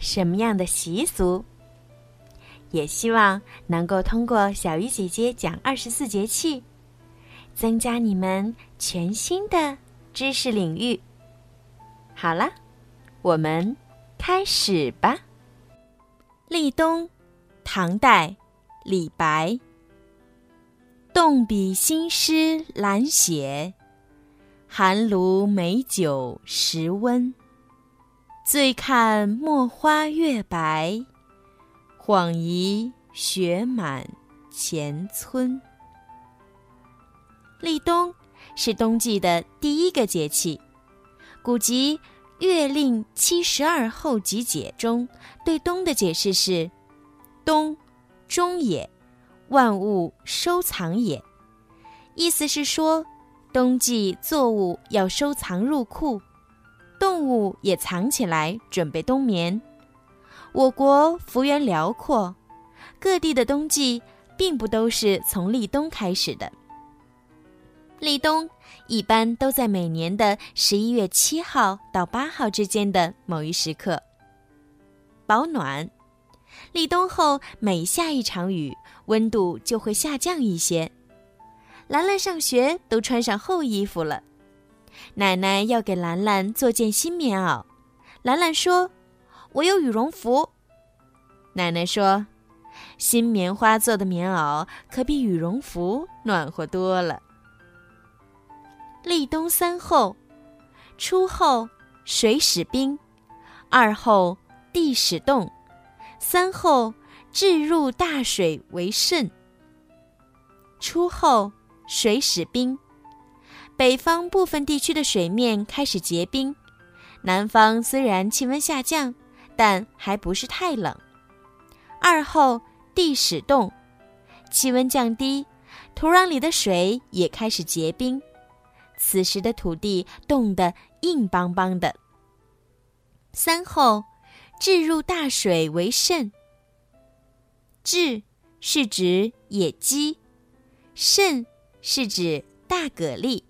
什么样的习俗？也希望能够通过小鱼姐姐讲二十四节气，增加你们全新的知识领域。好了，我们开始吧。立冬，唐代，李白。动笔新诗懒写，寒炉美酒时温。醉看墨花月白，恍疑雪满前村。立冬是冬季的第一个节气，古籍《月令七十二候集解》中对冬的解释是：“冬，终也，万物收藏也。”意思是说，冬季作物要收藏入库。动物也藏起来，准备冬眠。我国幅员辽阔，各地的冬季并不都是从立冬开始的。立冬一般都在每年的十一月七号到八号之间的某一时刻。保暖，立冬后每下一场雨，温度就会下降一些。兰兰上学都穿上厚衣服了。奶奶要给兰兰做件新棉袄，兰兰说：“我有羽绒服。”奶奶说：“新棉花做的棉袄可比羽绒服暖和多了。”立冬三候：初候水始冰，二候地始冻，三候置入大水为甚。初候水始冰。北方部分地区的水面开始结冰，南方虽然气温下降，但还不是太冷。二后地始冻，气温降低，土壤里的水也开始结冰，此时的土地冻得硬邦邦的。三后置入大水为肾。置是指野鸡，肾是指大蛤蜊。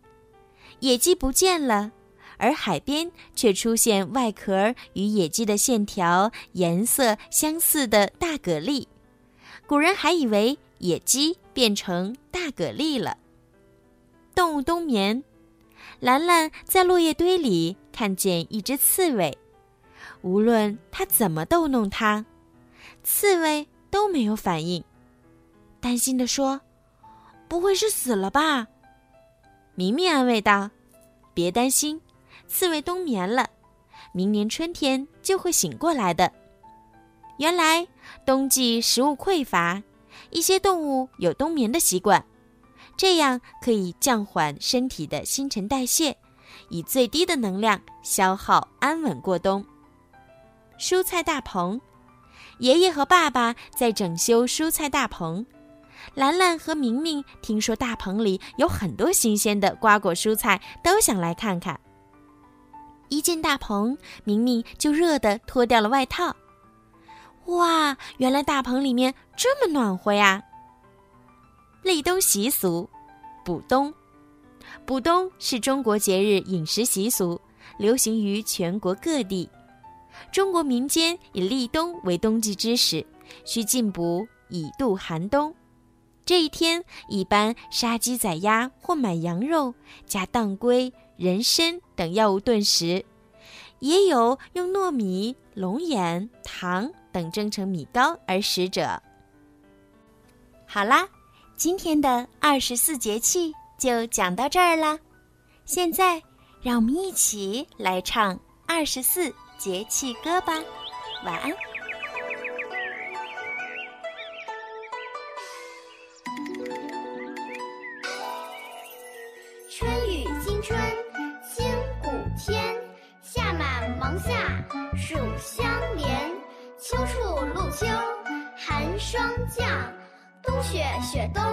野鸡不见了，而海边却出现外壳与野鸡的线条、颜色相似的大蛤蜊。古人还以为野鸡变成大蛤蜊了。动物冬眠，兰兰在落叶堆里看见一只刺猬，无论它怎么逗弄它，刺猬都没有反应。担心地说：“不会是死了吧？”明明安慰道：“别担心，刺猬冬眠了，明年春天就会醒过来的。原来冬季食物匮乏，一些动物有冬眠的习惯，这样可以降缓身体的新陈代谢，以最低的能量消耗，安稳过冬。”蔬菜大棚，爷爷和爸爸在整修蔬菜大棚。兰兰和明明听说大棚里有很多新鲜的瓜果蔬菜，都想来看看。一进大棚，明明就热得脱掉了外套。哇，原来大棚里面这么暖和呀！立冬习俗，补冬。补冬是中国节日饮食习俗，流行于全国各地。中国民间以立冬为冬季之始，需进补以度寒冬。这一天，一般杀鸡宰鸭或买羊肉，加当归、人参等药物炖食；也有用糯米、龙眼、糖等蒸成米糕而食者。好啦，今天的二十四节气就讲到这儿啦。现在，让我们一起来唱二十四节气歌吧。晚安。春清谷天夏满芒夏暑相连。秋处露秋寒霜降冬雪雪冬